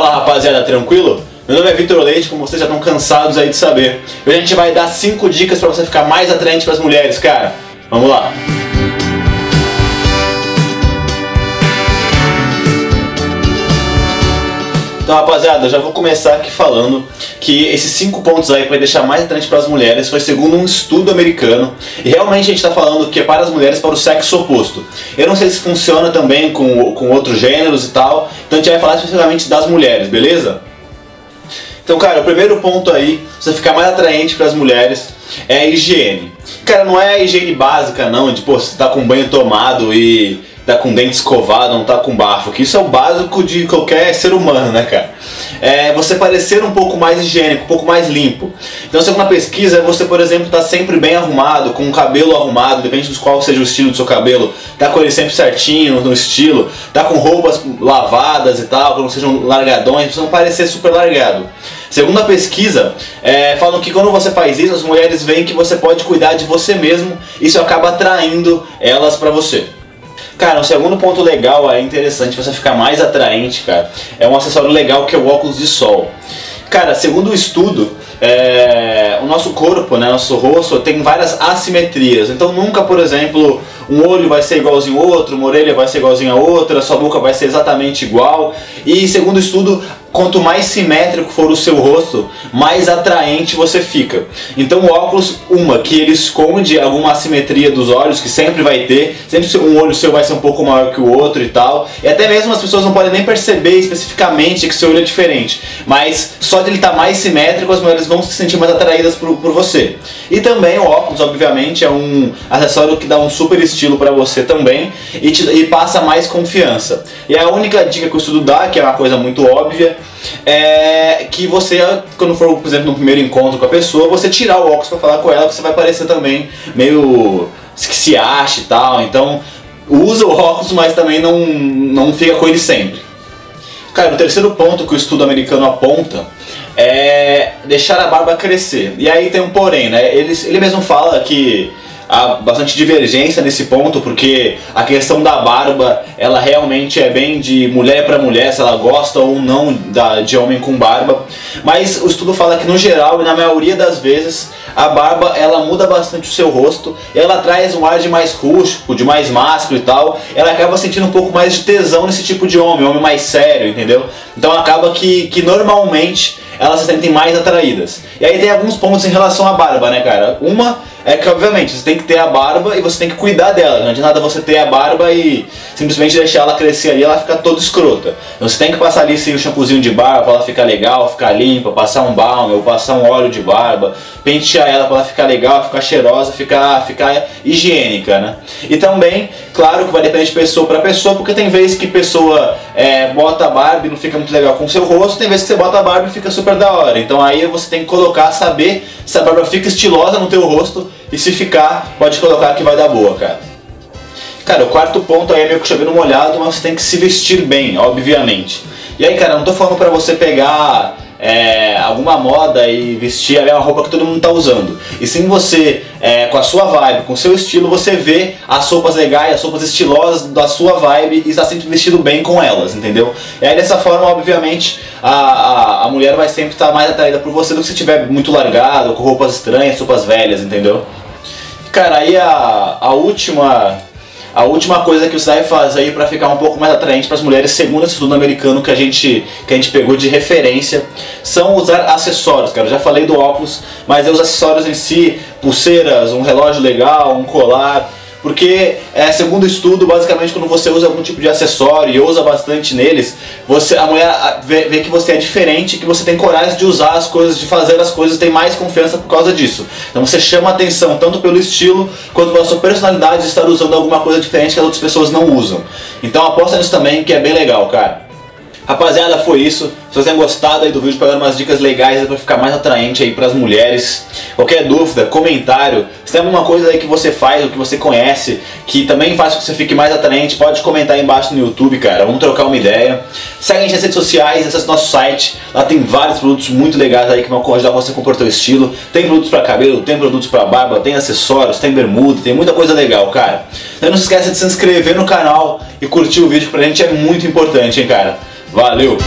Fala rapaziada, tranquilo? Meu nome é Vitor Leite, como vocês já estão cansados aí de saber. Hoje a gente vai dar 5 dicas para você ficar mais atraente para as mulheres, cara. Vamos lá! Então, rapaziada, já vou começar aqui falando que esses cinco pontos aí para deixar mais atraente para as mulheres foi segundo um estudo americano e realmente a gente está falando que é para as mulheres para o sexo oposto. Eu não sei se funciona também com, com outros gêneros e tal, então a gente vai falar especificamente das mulheres, beleza? Então, cara, o primeiro ponto aí, você ficar mais atraente para as mulheres é a higiene. Cara, não é a higiene básica não, de pô, você tá com banho tomado e tá com dente escovado, não tá com bafo, que isso é o básico de qualquer ser humano, né, cara? É você parecer um pouco mais higiênico, um pouco mais limpo. Então, segundo uma pesquisa, é você, por exemplo, tá sempre bem arrumado, com o cabelo arrumado, depende de qual seja o estilo do seu cabelo, tá com ele sempre certinho, no estilo, tá com roupas lavadas e tal, que não sejam largadões, pra não parecer super largado. Segundo a pesquisa, é, falam que quando você faz isso, as mulheres veem que você pode cuidar de você mesmo, isso acaba atraindo elas para você. Cara, um segundo ponto legal, é interessante você ficar mais atraente, cara, é um acessório legal que é o óculos de sol. Cara, segundo o estudo, é, o nosso corpo, né, nosso rosto tem várias assimetrias. Então nunca, por exemplo, um olho vai ser igualzinho ao outro, uma orelha vai ser igualzinho a outra, sua boca vai ser exatamente igual. E segundo o estudo, quanto mais simétrico for o seu rosto, mais atraente você fica. Então o óculos, uma, que ele esconde alguma assimetria dos olhos, que sempre vai ter, sempre um olho seu vai ser um pouco maior que o outro e tal, e até mesmo as pessoas não podem nem perceber especificamente que seu olho é diferente, mas só de ele estar tá mais simétrico, as mulheres vão se sentir mais atraídas por, por você. E também o óculos, obviamente, é um acessório que dá um super estilo para você também e, te, e passa mais confiança. E a única dica que o estudo dá, que é uma coisa muito óbvia, é que você, quando for, por exemplo, no primeiro encontro com a pessoa, você tirar o óculos para falar com ela, você vai parecer também meio que se acha e tal. Então, usa o óculos, mas também não, não fica com ele sempre. Cara, o terceiro ponto que o estudo americano aponta é deixar a barba crescer. E aí tem um porém, né? Ele, ele mesmo fala que há bastante divergência nesse ponto, porque a questão da barba, ela realmente é bem de mulher para mulher, se ela gosta ou não da, de homem com barba. Mas o estudo fala que no geral e na maioria das vezes a barba ela muda bastante o seu rosto, ela traz um ar de mais rústico, de mais másculo e tal. Ela acaba sentindo um pouco mais de tesão nesse tipo de homem, homem mais sério, entendeu? Então acaba que, que normalmente elas se sentem mais atraídas. E aí tem alguns pontos em relação à barba, né, cara? Uma é que, obviamente, você tem que ter a barba e você tem que cuidar dela. Não adianta nada você ter a barba e simplesmente deixar ela crescer ali e ela ficar toda escrota. Então você tem que passar ali sim, o shampoozinho de barba pra ela ficar legal, ficar limpa, passar um balm ou passar um óleo de barba, pentear ela pra ela ficar legal, ficar cheirosa, ficar, ficar higiênica, né? E também, claro que vai depender de pessoa para pessoa, porque tem vezes que pessoa é, bota a barba e não fica muito legal com o seu rosto, tem vezes que você bota a barba e fica super da hora. Então aí você tem que colocar, saber se a barba fica estilosa no teu rosto e se ficar, pode colocar que vai dar boa, cara. Cara, o quarto ponto aí é meio que chovendo molhado, mas você tem que se vestir bem, obviamente. E aí, cara, não tô falando pra você pegar é, alguma moda e vestir a mesma roupa que todo mundo tá usando. E sim você, é, com a sua vibe, com o seu estilo, você vê as roupas legais, as roupas estilosas da sua vibe e está sempre vestido bem com elas, entendeu? E aí dessa forma, obviamente, a, a, a mulher vai sempre estar tá mais atraída por você do que se estiver muito largado, com roupas estranhas, roupas velhas, entendeu? Cara, aí a, a última a última coisa que você vai fazer para ficar um pouco mais atraente para as mulheres, segundo esse estudo americano que a gente que a gente pegou de referência, são usar acessórios, cara. Eu já falei do óculos, mas é os acessórios em si, pulseiras, um relógio legal, um colar, porque, é, segundo estudo, basicamente quando você usa algum tipo de acessório e usa bastante neles, você, a mulher vê, vê, que você é diferente, que você tem coragem de usar as coisas, de fazer as coisas, tem mais confiança por causa disso. Então você chama atenção tanto pelo estilo quanto pela sua personalidade de estar usando alguma coisa diferente que as outras pessoas não usam. Então aposta nisso também, que é bem legal, cara. Rapaziada, foi isso. Se vocês têm gostado aí do vídeo, pegaram umas dicas legais para ficar mais atraente aí para as mulheres. Qualquer dúvida, comentário, se tem alguma coisa aí que você faz, ou que você conhece, que também faz com que você fique mais atraente, pode comentar aí embaixo no YouTube, cara. Vamos trocar uma ideia. Segue a gente nas redes sociais, acesse nosso site. Lá tem vários produtos muito legais aí que vão ajudar você a compor teu estilo. Tem produtos para cabelo, tem produtos para barba, tem acessórios, tem bermuda, tem muita coisa legal, cara. Então não se esqueça de se inscrever no canal e curtir o vídeo, que pra gente é muito importante, hein, cara. Valeu!